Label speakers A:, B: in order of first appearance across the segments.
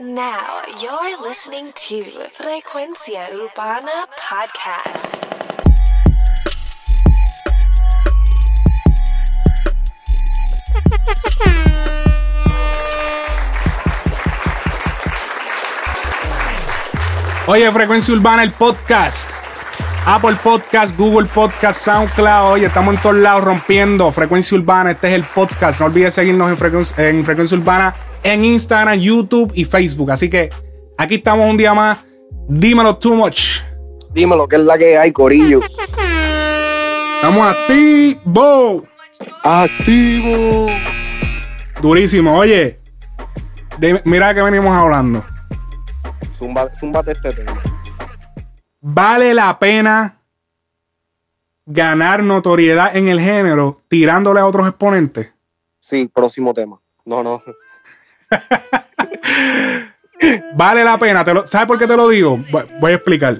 A: Now you're listening to Frecuencia Urbana Podcast.
B: Oye, Frecuencia Urbana, el podcast. Apple Podcast, Google Podcast, SoundCloud. Oye, estamos en todos lados rompiendo. Frecuencia Urbana, este es el podcast. No olvides seguirnos en Frecuencia, en Frecuencia Urbana en Instagram, YouTube y Facebook. Así que aquí estamos un día más. Dímelo too much.
C: Dímelo, que es la que hay, Corillo.
B: Estamos activo.
C: Activo.
B: Durísimo. Oye, de- mira que venimos hablando.
C: Zumba, zúmbate este tema.
B: ¿Vale la pena ganar notoriedad en el género tirándole a otros exponentes?
C: Sí, próximo tema. No, no.
B: Vale la pena. Te lo- ¿Sabes por qué te lo digo? Voy- a explicar.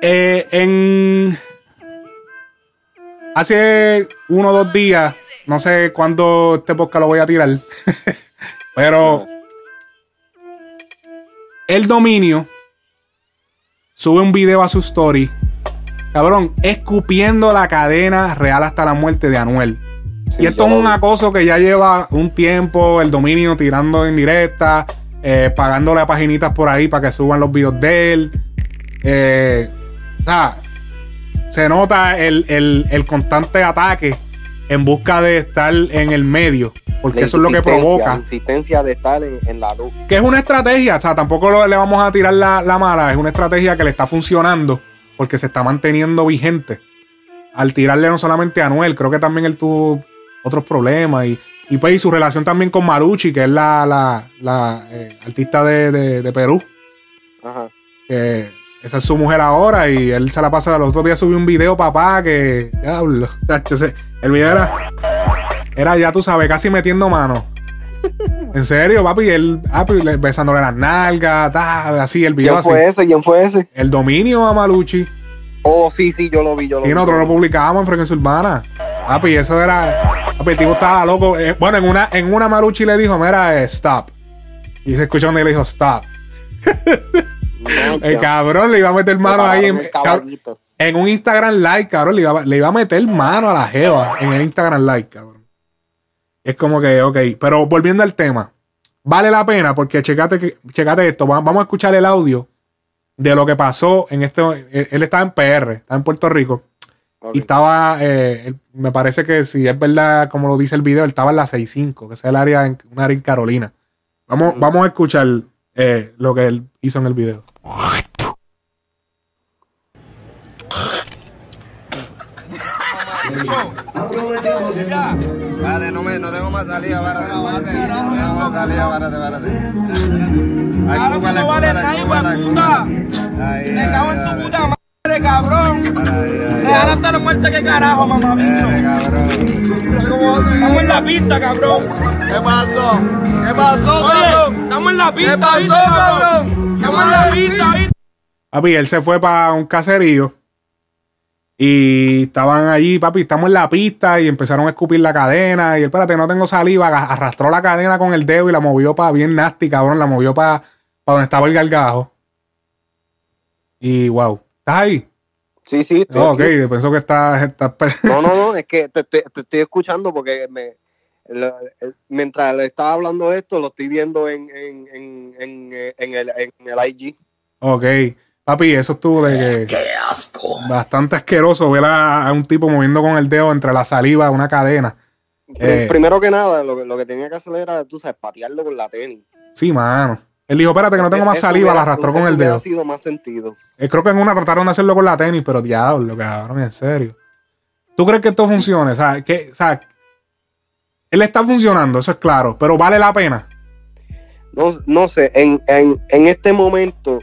B: Eh, en. Hace uno o dos días, no sé cuándo este podcast lo voy a tirar, pero el dominio sube un video a su story, cabrón, escupiendo la cadena real hasta la muerte de Anuel.
C: Sí,
B: Y esto es un acoso que ya lleva un tiempo, el dominio tirando en directa, eh, pagándole a paginitas por ahí para que suban los videos de él. Eh, o sea, se nota el, el- el constante ataque en busca de estar en el medio, porque
C: La
B: eso es lo que provoca.
C: La insistencia de estar en, en la luz.
B: Que es una estrategia, o sea, tampoco lo- le vamos a tirar la, la mala, es una estrategia que le está funcionando porque se está manteniendo vigente. Al tirarle no solamente a Anuel, creo que también él tuvo otros problemas y, y pues y su relación también con Maruchi, que es la, la, la, eh, artista de, de- de Perú,
C: Ajá.
B: que esa es su mujer ahora y él se la pasa, el otro día subió un video, papá, que, diablo, el video era, era ya tú sabes, casi metiendo mano. En serio, papi, él ah, pues, le- besándole las nalgas, ta, así, el video
C: ¿Quién
B: así.
C: fue ese? ¿Quién fue ese?
B: El dominio a Maluchi.
C: Oh, sí, sí, yo lo vi, yo lo
B: Y
C: vi.
B: nosotros lo publicábamos en Frecuencia Urbana. Papi, eso era. Papi, el tipo estaba loco. Eh, bueno, en una, en una Maruchi le dijo, mira, eh, stop. Y se escuchó donde le dijo, stop. El cabrón le iba a meter
C: Me
B: mano ahí. En, un Instagram Live, cabrón, le iba, le iba a meter mano a la Jeva en el Instagram Live, cabrón. Es como que, ok. Pero volviendo al tema, vale la pena porque checate, checate esto. Va- Vamos a escuchar el audio de lo que pasó en este. Él, él estaba en PR, estaba en Puerto Rico.
C: Ok.
B: Y estaba, eh, él- me parece que si es verdad, como lo dice el video, él estaba en la 65, que es el área en, un área en Carolina. Vamos,
C: Ujú.
B: vamos a escuchar eh, lo que él hizo en el video.
D: Vale, no, me, no tengo más salida, párate. No tengo más salida. Ay,
E: Claro que
D: cúpala,
E: no vale
D: cúpala,
E: nada, hijo de puta. Me cago en tu puta madre, cabrón.
D: Ahí, ahí,
E: Dejar hasta la muerte, que carajo, mamá bicho.
D: Cabrón.
E: Estamos en la pista, cabrón.
D: ¿Qué pasó? ¿Qué pasó,
E: Oye,
D: cabrón?
E: estamos en la pista,
D: ¿Qué pasó,
E: ¿viste,
D: cabrón?
E: Estamos en la pista, ¿viste?
B: Papi, él se fue para un caserío. Y estaban allí, papi, estamos en la pista y empezaron a escupir la cadena. Y él, espérate, no tengo saliva. Arrastró la cadena con el dedo y la movió para bien nasty, cabrón. La movió para donde estaba el gargajo. Y wow, ¿estás ahí?
C: Sí, sí. estoy
B: Oh, ok,
C: aquí.
B: pensó que estás. per-
C: No, no, no, es que te, te- te estoy escuchando porque me, mientras le estaba hablando de esto, lo estoy viendo en, en, en, en, en el, en el IG.
B: ok, papi, eso estuvo de que.
E: Qué asco.
B: Bastante asqueroso ver a, a un tipo moviendo con el dedo entre la saliva una cadena. Eh.
C: Primero que nada, lo, que- lo que tenía que hacer era, tú sabes, patearlo con la tenis.
B: Sí, mano. Él dijo, espérate que no tengo más saliva, la arrastró con el dedo.
C: sido más sentido.
B: Eh, creo que en una trataron de hacerlo con la tenis, pero diablo, cabrón, en serio. ¿Tú crees que esto funcione? O sea, que, o sea, él está funcionando, eso es claro, pero vale la pena.
C: No, no sé, en, en, en este momento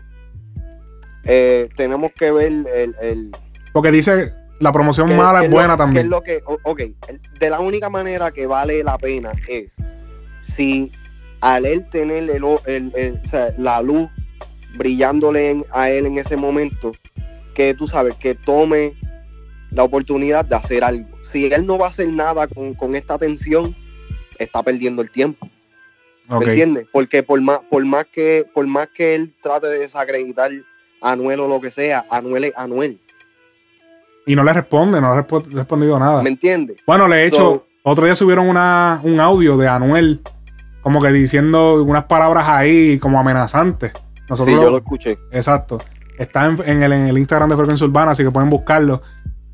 C: eh, tenemos que ver el, el,
B: Porque dice, la promoción
C: ¿Qué-
B: mala es buena también.
C: es lo que, ok, de la única manera que vale la pena es si al él tener el, el- el- o sea, la luz brillándole en- a él en ese momento, que tú sabes, que tome la oportunidad de hacer algo. Si él no va a hacer nada con, con esta atención, está perdiendo el tiempo. ¿Me entiendes? Porque por más, por más que, por más que él trate de desacreditar a Anuel o lo que sea, Anuel es Anuel.
B: Y no le responde, no le ha respo- respondido nada.
C: ¿Me entiendes?
B: Bueno, le he hecho.
C: So-
B: otro día subieron una, un audio de Anuel, como que diciendo unas palabras ahí como amenazantes. Nosotros
C: Sí,
B: lo-
C: yo lo escuché.
B: Exacto. Está en, en el, en el Instagram de Frecuencia Urbana, así que pueden buscarlo.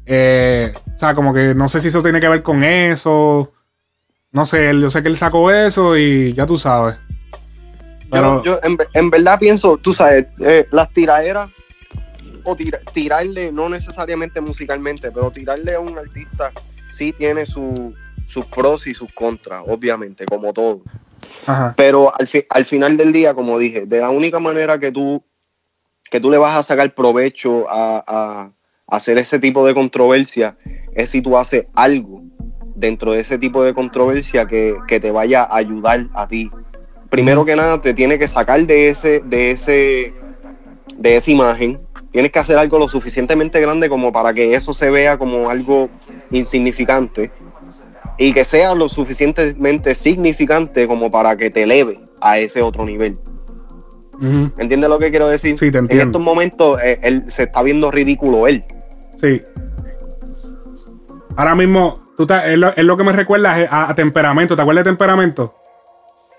B: Eh, o sea, como que no sé si eso tiene que ver con eso. No sé, yo sé que él sacó eso y ya tú sabes. Pero,
C: yo, yo en, en verdad pienso, tú sabes, eh, las tiraderas o tira- tirarle, no necesariamente musicalmente, pero tirarle a un artista sí tiene su- sus pros y sus contras, obviamente, como todo.
B: Ajá.
C: Pero al, fi- al final del día, como dije, de la única manera que tú, que tú le vas a sacar provecho a, a- a hacer ese tipo de controversia es si tú haces algo dentro de ese tipo de controversia que, que te vaya a ayudar a ti. Primero que nada, te tiene que sacar de ese, de ese, de esa imagen. Tienes que hacer algo lo suficientemente grande como para que eso se vea como algo insignificante y que sea lo suficientemente significante como para que te eleve a ese otro nivel.
B: Ujú.
C: ¿Entiendes lo que quiero decir?
B: Sí, te
C: En
B: entiendo.
C: estos momentos eh, él se está viendo ridículo él.
B: Sí. Ahora mismo, tú te- es, lo, es lo que me recuerda a Temperamento. ¿Te acuerdas de Temperamento?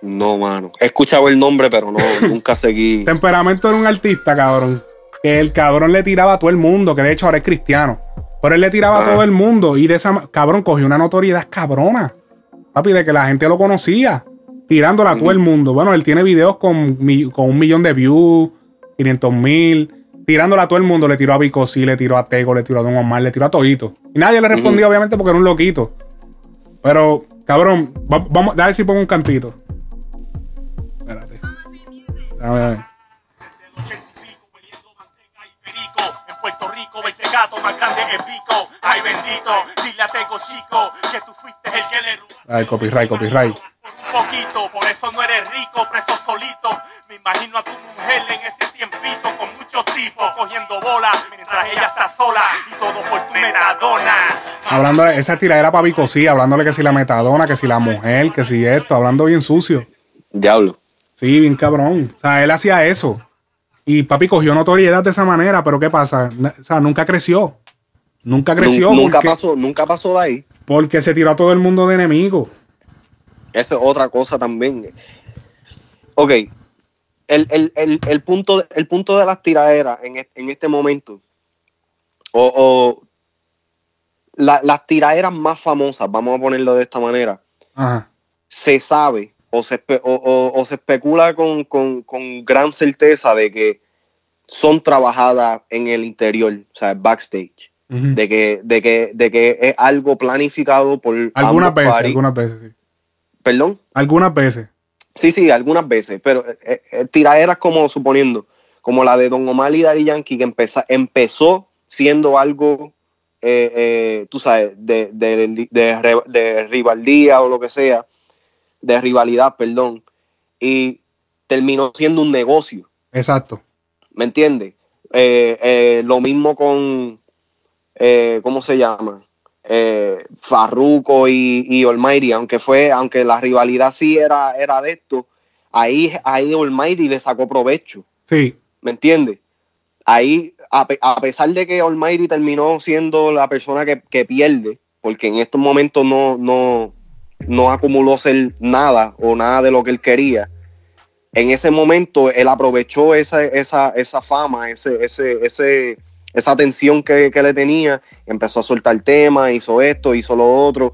C: No, mano. He escuchado el nombre, pero no, nunca seguí.
B: Temperamento era un artista, cabrón. Que el cabrón le tiraba a todo el mundo, que de hecho ahora es cristiano. Pero él le tiraba a
C: Ah.
B: todo el mundo y de esa cabrón cogió una notoriedad cabrona. Papi, de que la gente lo conocía. Tirándola a todo el mundo. Bueno, él tiene videos con, mi- con un millón de views, 500 mil. Tirándola a todo el mundo. Le tiró a Bicosí, le tiró a Tego, le tiró a Don Omar, le tiró a Toito. Y nadie le respondía, obviamente, porque era un loquito. Pero, cabrón, va- vamos, a ver si pongo un cantito. Espérate. A ver, a ver.
E: El gato más grande es pico. Ay, bendito, dile a Tego Chico que tú fuiste el que le robaste.
B: Ay, copyright, copyright.
E: Por un poquito, por eso no eres rico, preso solito. Me imagino a tu mujer en ese tiempito con muchos tipos cogiendo bola mientras ella está sola y todo por tu metadona.
B: Hablando de esa tiradera para Bicosí, hablándole que si la metadona, que si la mujer, que si esto, hablando bien sucio.
C: Diablo.
B: Sí, bien cabrón. O sea, él hacía eso. Y papi cogió notoriedad de esa manera, pero ¿qué pasa? O sea, nunca creció. Nunca creció
C: Nun- nunca
B: porque,
C: pasó, nunca pasó de ahí.
B: porque se tiró a todo el mundo de enemigo.
C: Esa es otra cosa también. Ok. El, el- el- el punto, el punto de las tiraderas en, est- en este momento, o, o la- las tiraderas más famosas, vamos a ponerlo de esta manera,
B: Ajá.
C: se sabe o se, espe- o, o- o se especula con, con- con gran certeza de que son trabajadas en el interior, o sea, backstage. De que, de, que, de que es algo planificado por
B: Algunas veces,
C: parties.
B: algunas veces, sí.
C: Perdón.
B: Algunas veces.
C: Sí, sí, algunas veces, pero eh, eh, eh, tiraderas como suponiendo, como la de Don Omar y Daddy Yankee, que empeza- empezó siendo algo, eh, eh, tú sabes, de, de, de, de rivaldía o lo que sea, de rivalidad, perdón, y terminó siendo un negocio,
B: Exacto.
C: ¿me entiendes? Eh, eh, lo mismo con, eh, ¿cómo se llama? Eh, Farruko y, y Almighty, aunque fue, aunque la rivalidad sí era, era de esto, ahí, ahí Almighty le sacó provecho,
B: Sí.
C: ¿me entiendes? Ahí, a, a pesar de que Almighty terminó siendo la persona que, que pierde, porque en estos momentos no, no, no acumuló ser nada o nada de lo que él quería, en ese momento él aprovechó esa, esa, esa fama, ese, ese, ese, esa atención que, que le tenía, empezó a soltar temas, hizo esto, hizo lo otro,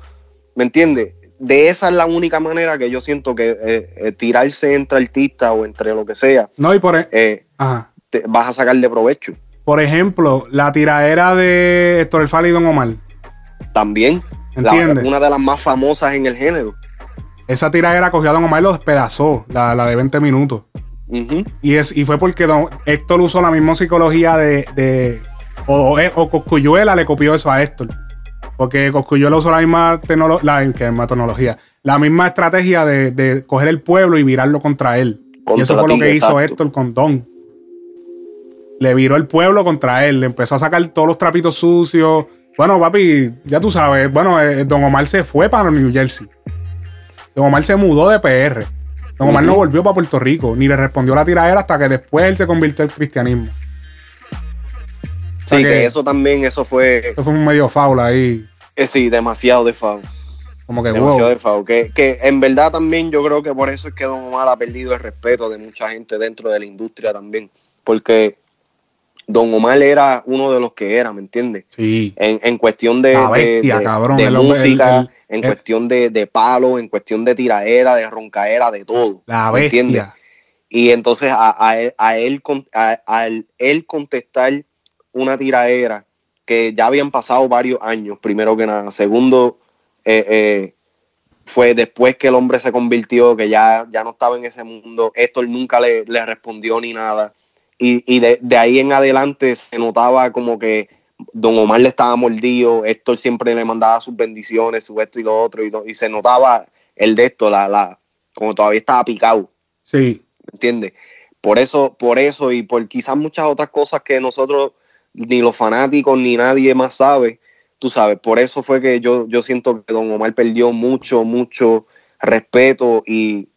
C: ¿me entiendes? De esa es la única manera que yo siento que eh, eh, tirarse entre artistas o entre lo que sea,
B: No, y por, e-
C: eh,
B: ajá.
C: te- vas a sacarle provecho.
B: por ejemplo, la tiradera de Héctor El y Don Omar.
C: También, la-
B: ¿Entiendes?
C: una de las más famosas en el género.
B: Esa tiradera cogió a Don Omar y lo despedazó, la, la de 20 minutos. Y, es, y fue porque don, Héctor usó la misma psicología de. de o, o, o Cosculluela le copió eso a Héctor. Porque Cosculluela usó la misma, la, que misma tecnología. La misma estrategia de, de coger el pueblo y virarlo contra él. y eso fue lo que hizo. Héctor con Don. Le viró el pueblo contra él. Le empezó a sacar todos los trapitos sucios. Bueno, papi, ya tú sabes. Bueno, eh, Don Omar se fue para New Jersey. Don Omar se mudó de PR. Don Omar no volvió para Puerto Rico, ni le respondió la tiradera hasta que después él se convirtió al cristianismo.
C: Sí, que,
B: que-
C: eso también, eso fue,
B: Eso fue un medio faula ahí.
C: eh, sí, demasiado de foul.
B: Como que,
C: demasiado
B: wow.
C: de foul. Que, que en verdad también yo creo que por eso es que Don Omar ha perdido el respeto de mucha gente dentro de la industria también. Porque Don Omar era uno de los que era, ¿me entiendes?
B: Sí.
C: En, en cuestión de, de-
B: bestia,
C: de-
B: cabrón,
C: de
B: el hombre-
C: música,
B: el- el-
C: en cuestión de, de palo, en cuestión de tiraera, de roncaera, de todo.
B: La
C: ¿me entiendes?
B: bestia.
C: Y entonces a, a él, a, él, a- él contestar una tiraera que ya habían pasado varios años, primero que nada. Segundo, eh, eh, fue después que el hombre se convirtió, que ya, ya no estaba en ese mundo. Héctor nunca le, le respondió ni nada. Y, y de, de ahí en adelante se notaba como que Don Omar le estaba mordido, Héctor siempre le mandaba sus bendiciones, su esto y lo otro, y, y se notaba el de esto, la, la, como todavía estaba picado.
B: Sí.
C: ¿me entiendes? Por eso, por eso y por quizás muchas otras cosas que nosotros, ni los fanáticos, ni nadie más sabe, tú sabes, por eso fue que yo, yo siento que Don Omar perdió mucho, mucho respeto y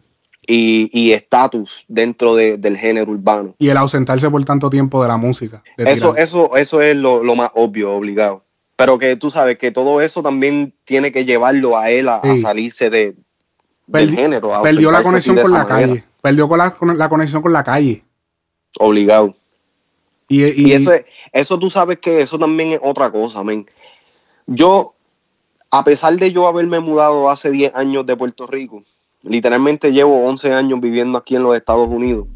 C: y y estatus dentro de- del género urbano.
B: Y el ausentarse por tanto tiempo de la música. de
C: Eso, eso, eso es lo, lo más obvio, obligado. Pero que tú sabes que todo eso también tiene que llevarlo a él a, salirse de, del género. a
B: Perdió la conexión con la
C: manera.
B: calle. Perdió con la, con la conexión con la calle.
C: Obligado.
B: Y, y-
C: Y eso, es- eso tú sabes que eso también es otra cosa, men. Yo, a pesar de yo haberme mudado hace 10 años de Puerto Rico, literalmente llevo 11 años viviendo aquí en los Estados Unidos.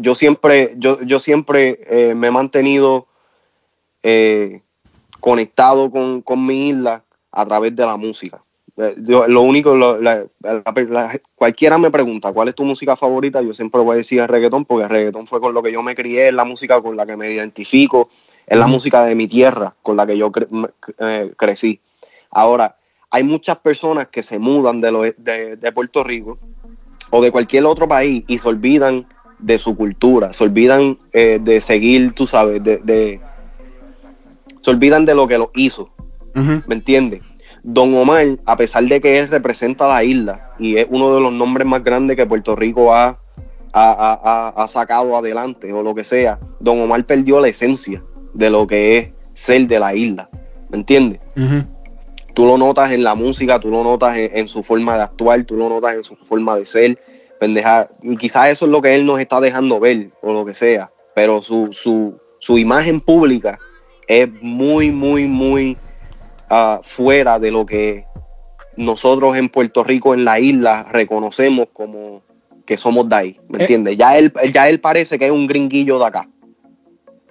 C: Yo siempre, yo, yo siempre eh, me he mantenido eh, conectado con, con mi isla a través de la música. Eh, yo- lo único, lo- la- la- la- cualquiera me pregunta cuál es tu música favorita, yo siempre voy a decir el reggaetón, porque el reggaetón fue con lo que yo me crié, es la música con la que me identifico, es la música de mi tierra con la que yo cre- eh, crecí. Ahora, hay muchas personas que se mudan de, lo- de, de Puerto Rico o de cualquier otro país y se olvidan de su cultura, se olvidan eh, de seguir, tú sabes, de, de- se olvidan de lo que lo hizo. ¿me entiendes? Don Omar, a pesar de que él representa la isla y es uno de los nombres más grandes que Puerto Rico ha, ha- ha- ha- sacado adelante o lo que sea, Don Omar perdió la esencia de lo que es ser de la isla, ¿me entiendes? Tú lo notas en la música, tú lo notas en, en su forma de actuar, tú lo notas en su forma de ser, pendeja. Y quizás eso es lo que él nos está dejando ver o lo que sea, pero su, su, su imagen pública es muy, muy, muy ah, fuera de lo que nosotros en Puerto Rico, en la isla, reconocemos como que somos de ahí, ¿me
B: Eh.
C: entiendes? Ya él, ya él parece que es un gringuillo de acá.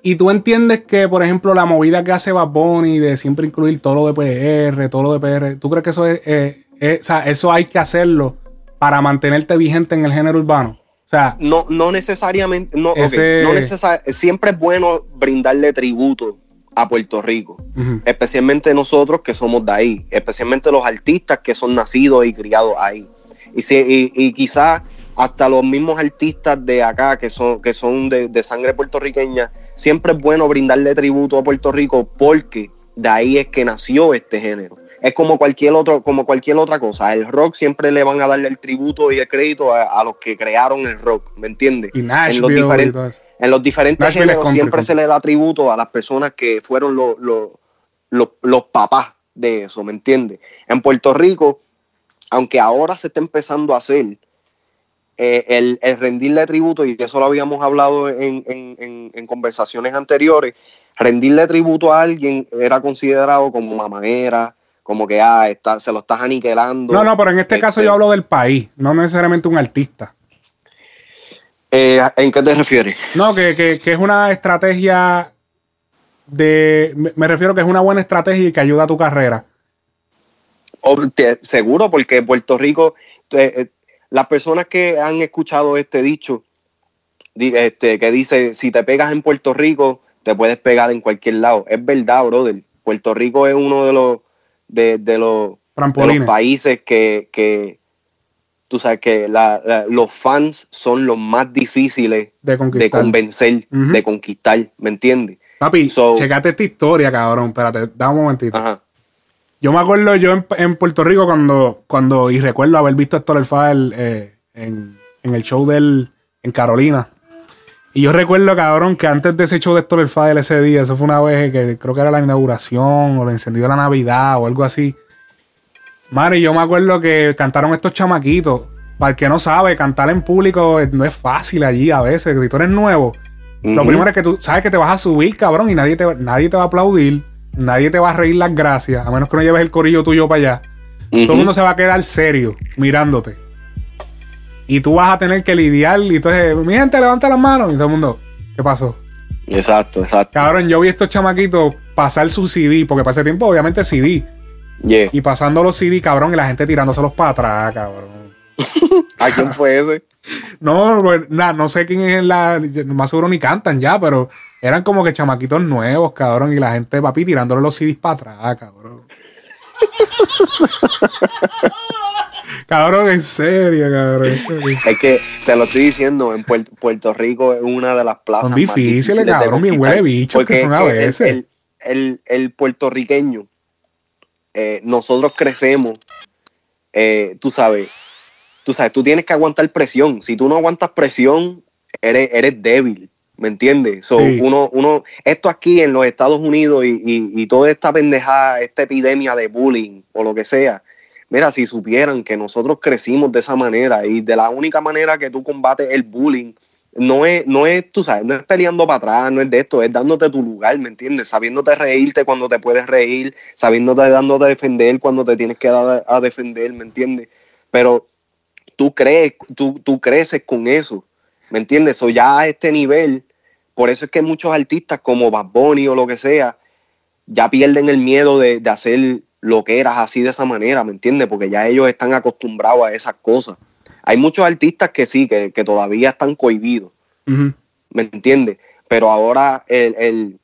B: Y tú entiendes que, por ejemplo, la movida que hace Bad Bunny de siempre incluir todo lo de PR, todo lo de PR, ¿tú crees que eso es, eh, eh, o sea, eso hay que hacerlo para mantenerte vigente en el género urbano? O sea,
C: No, no necesariamente, no,
B: Ese-
C: no necesar- siempre es bueno brindarle tributo a Puerto Rico, especialmente nosotros que somos de ahí, especialmente los artistas que son nacidos y criados ahí. Y, si, y, y quizás hasta los mismos artistas de acá que son, que son de, de sangre puertorriqueña, siempre es bueno brindarle tributo a Puerto Rico porque de ahí es que nació este género. Es como cualquier otro, como cualquier otra cosa. El rock siempre le van a darle el tributo y el crédito a, a los que crearon el rock, ¿me entiendes?
B: y
C: en los diferentes
B: todo eso.
C: en los diferentes
B: Nashville es
C: géneros
B: country,
C: siempre
B: country.
C: se le da tributo a las personas que fueron los, los, los, los papás de eso, ¿me entiendes? En Puerto Rico, aunque ahora se está empezando a hacer, eh, el, el rendirle tributo, y eso lo habíamos hablado en, en- en- en conversaciones anteriores, rendirle tributo a alguien era considerado como mamadera, como que ah, está, se lo estás aniquilando.
B: No, no, pero en este caso
C: Este-
B: yo hablo del país, no necesariamente un artista.
C: Eh, ¿En qué te refieres?
B: No, que, que- que es una estrategia de. Me, me refiero que es una buena estrategia y que ayuda a tu carrera.
C: Seguro, porque Puerto Rico, eh, las personas que han escuchado este dicho, di- este, que dice, si te pegas en Puerto Rico, te puedes pegar en cualquier lado. Es verdad, brother. Puerto Rico es uno de los, de, de los, de los países que, que tú sabes que la- la- los fans son los más difíciles
B: De
C: de convencer, de conquistar, ¿me entiendes?
B: Papi,
C: So-
B: checate esta historia, cabrón. Espérate, da un momentito.
C: Ajá.
B: Yo me acuerdo yo en, en Puerto Rico cuando, cuando, y recuerdo haber visto a Héctor El Fader, eh, en, en el show del en Carolina. Y yo recuerdo, cabrón, que antes de ese show de Héctor el File ese día, eso fue una vez que creo que era la inauguración o el encendido de la Navidad o algo así. Mari, yo me acuerdo que cantaron estos chamaquitos. Para el que no sabe, cantar en público no es fácil allí a veces. Si tú eres nuevo, lo primero es que tú sabes que te vas a subir, cabrón, y nadie te, nadie te va a aplaudir, nadie te va a reír las gracias, a menos que no lleves el corillo tuyo para allá. Todo el mundo se va a quedar serio mirándote. Y tú vas a tener que lidiar. Y entonces, mi gente, levanta las manos. Y todo el mundo, ¿qué pasó?
C: Exacto, exacto.
B: Cabrón, yo vi a estos chamaquitos pasar su CD, porque para ese tiempo, obviamente, CD.
C: Yeah.
B: Y pasando los CD, cabrón, y la gente tirándoselos para atrás, cabrón.
C: ¿A quién fue ese?
B: No, na- no sé quién es la. Más seguro ni cantan ya, pero eran como que chamaquitos nuevos, cabrón. Y la gente, papi, tirándole los CDs para atrás, cabrón. cabrón, en serio, cabrón.
C: Es que te lo estoy diciendo, en Puerto, Puerto Rico es una de las plazas
B: Son
C: más
B: difíciles, cabrón, bien huele bichos que
C: porque
B: son a veces.
C: El, el- el puertorriqueño, eh, nosotros crecemos, eh, tú sabes, tú sabes, tú tienes que aguantar presión. Si tú no aguantas presión, eres, eres débil. ¿Me entiendes? So,
B: Sí.
C: uno, uno, esto aquí en los Estados Unidos y, y- y toda esta pendejada, esta epidemia de bullying o lo que sea, mira, si supieran que nosotros crecimos de esa manera y de la única manera que tú combates el bullying, no es, no es, tú sabes, no es peleando para atrás, no es de esto, es dándote tu lugar, ¿me entiendes? Sabiéndote reírte cuando te puedes reír, sabiéndote dándote a defender cuando te tienes que dar a defender, ¿me entiendes? Pero tú crees, tú, tú creces con eso, ¿me entiendes? O ya a este nivel, por eso es que muchos artistas como Bad Bunny o lo que sea, ya pierden el miedo de, de hacer lo que eras así de esa manera, ¿me entiendes? Porque ya ellos están acostumbrados a esas cosas. Hay muchos artistas que sí, que, que todavía están cohibidos. ¿me entiendes? Pero ahora el, el-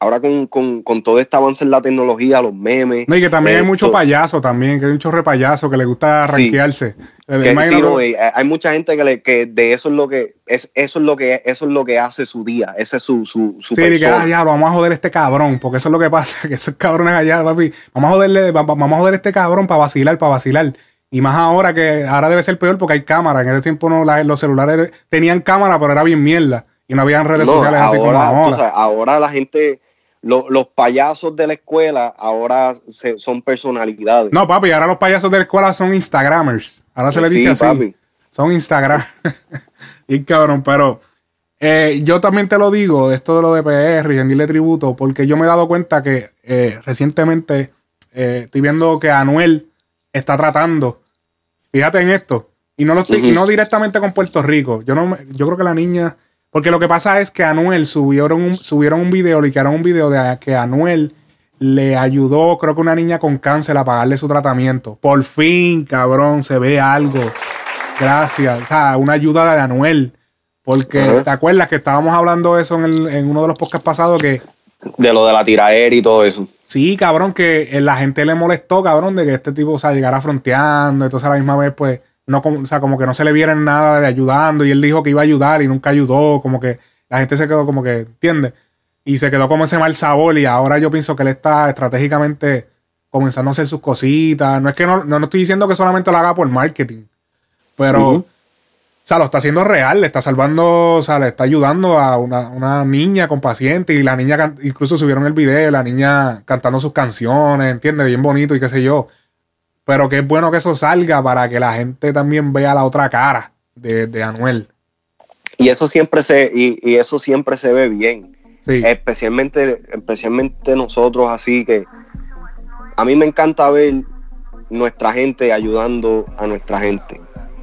C: ahora con, con, con todo este avance en la tecnología, los memes.
B: No, y que también hay
C: eh,
B: mucho payaso también, que hay un chorre payaso que le gusta
C: Sí.
B: ranquearse. Eh,
C: que
B: imagino
C: sí, no, eh, hay mucha gente que, le, que de eso es lo que es eso es lo que eso es lo que hace su día ese es su su, su
B: Sí, de que,
C: persona.
B: ah, diablo, vamos a joder a este cabrón, porque eso es lo que pasa, que esos cabrones allá, papi, vamos a joderle, va- va- vamos a joder a este cabrón para vacilar, para vacilar. Y más ahora que ahora debe ser peor porque hay cámara. En ese tiempo no, la- los celulares tenían cámara, pero era bien mierda. Y no habían redes
C: No,
B: sociales así como ahora.
C: sabes, ahora la gente lo- los payasos de la escuela ahora se- son personalidades
B: No, papi, ahora los payasos de la escuela son Instagramers. Ahora se dice
C: Sí,
B: así.
C: papi.
B: Son Instagram. y cabrón, pero eh, yo también te lo digo, esto de lo de PR y rendirle tributo, porque yo me he dado cuenta que eh, recientemente eh, estoy viendo que Anuel está tratando, fíjate en esto, y no lo estoy, y no directamente con Puerto Rico. Yo no yo creo que la niña, porque lo que pasa es que Anuel subieron un, subieron un video, liquearon un video de que Anuel le ayudó, creo que una niña con cáncer a pagarle su tratamiento. Por fin, cabrón, se ve algo. Gracias. O sea, una ayuda de Anuel. Porque. ¿te acuerdas que estábamos hablando de eso en, el- en uno de los podcasts pasados? Que
C: de lo de la tiraera y todo eso
B: sí, cabrón, que eh, la gente le molestó, cabrón, de que este tipo, o sea, llegara fronteando. Entonces, a la misma vez, pues, no, como- o sea, como que no se le viera en nada de ayudando. Y él dijo que iba a ayudar y nunca ayudó. Como que la gente se quedó como que, ¿entiendes? Y se quedó como ese mal sabor. Y ahora yo pienso que él está estratégicamente comenzando a hacer sus cositas. No es que no, no, no estoy diciendo que solamente lo haga por marketing. Pero, o sea, lo está haciendo real, le está salvando, o sea, le está ayudando a una, una niña con paciente y la niña, incluso subieron el video, la niña cantando sus canciones, ¿entiendes? Bien bonito y qué sé yo. Pero que es bueno que eso salga para que la gente también vea la otra cara de, de Anuel.
C: y eso siempre se y, y eso siempre se ve bien
B: Sí.
C: especialmente especialmente nosotros así que a mí me encanta ver nuestra gente ayudando a nuestra gente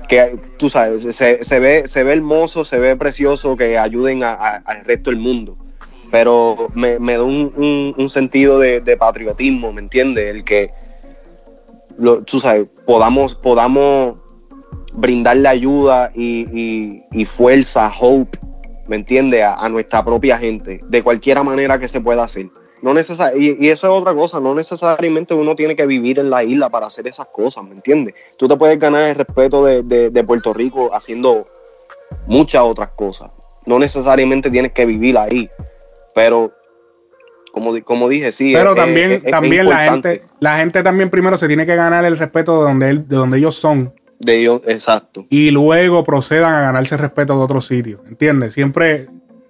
C: que tú sabes se, se ve se ve hermoso se ve precioso que ayuden a- a- al resto del mundo pero me, me da un, un- un sentido de, de patriotismo me entiendes el que lo- tú sabes podamos podamos brindarle ayuda y, y- fuerza hope ¿me entiendes? A, nuestra propia gente, de cualquier manera que se pueda hacer. No necesar y, y eso es otra cosa, no necesariamente uno tiene que vivir en la isla para hacer esas cosas, ¿me entiendes? Tú te puedes ganar el respeto de, de- de Puerto Rico haciendo muchas otras cosas. No necesariamente tienes que vivir ahí, pero como, como dije, sí.
B: Pero
C: es-
B: también,
C: es- es
B: también la gente, la gente también primero se tiene que ganar el respeto de donde, él, de donde ellos son.
C: De ellos, exacto.
B: y luego procedan a ganarse respeto de otros sitios. ¿Entiendes? Siempre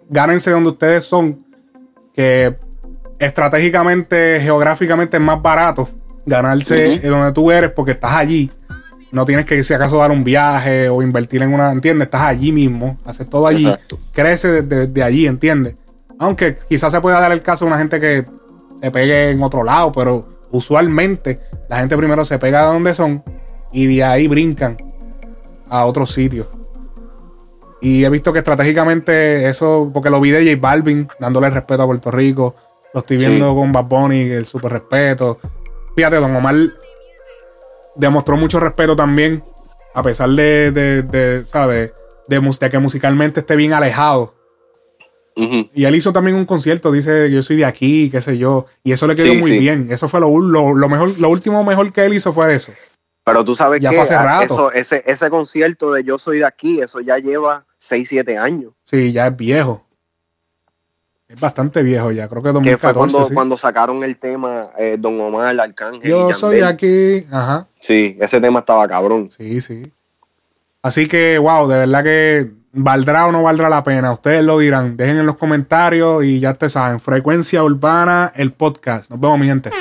B: gánense donde ustedes son, que estratégicamente, geográficamente es más barato ganarse
C: Ujú.
B: donde tú eres porque estás allí. No tienes que, si acaso, dar un viaje o invertir en una, ¿entiendes? Estás allí mismo, haces todo allí,
C: Exacto.
B: crece desde de allí, ¿entiendes? Aunque quizás se pueda dar el caso de una gente que se pegue en otro lado, pero usualmente la gente primero se pega de donde son y de ahí brincan a otros sitios. Y he visto que estratégicamente eso, porque lo vi de J Balvin dándole respeto a Puerto Rico, lo estoy
C: Sí.
B: viendo con Bad Bunny, el super respeto. Fíjate, Don Omar demostró mucho respeto también, a pesar de, de, de, ¿sabes? De que musicalmente esté bien alejado. Y él hizo también un concierto, dice yo soy de aquí, qué sé yo. Y eso le quedó
C: Sí,
B: muy
C: sí.
B: bien. Eso fue lo, lo, lo mejor, lo último mejor que él hizo fue eso.
C: Pero tú sabes
B: Ya
C: que
B: fue hace rato.
C: Eso, ese, ese concierto de Yo Soy de Aquí, eso ya lleva 6, 7 años.
B: Sí, ya es viejo. Es bastante viejo ya, creo que
C: Que
B: 2014.
C: fue cuando,
B: sí.
C: cuando sacaron el tema eh, Don Omar, Arcángel. y
B: Yo soy aquí. Ajá.
C: Sí, ese tema estaba cabrón.
B: Sí, sí. Así que, wow, de verdad que valdrá o no valdrá la pena. Ustedes lo dirán. Dejen en los comentarios y ya te saben. Frecuencia Urbana, el podcast. Nos vemos, mi gente.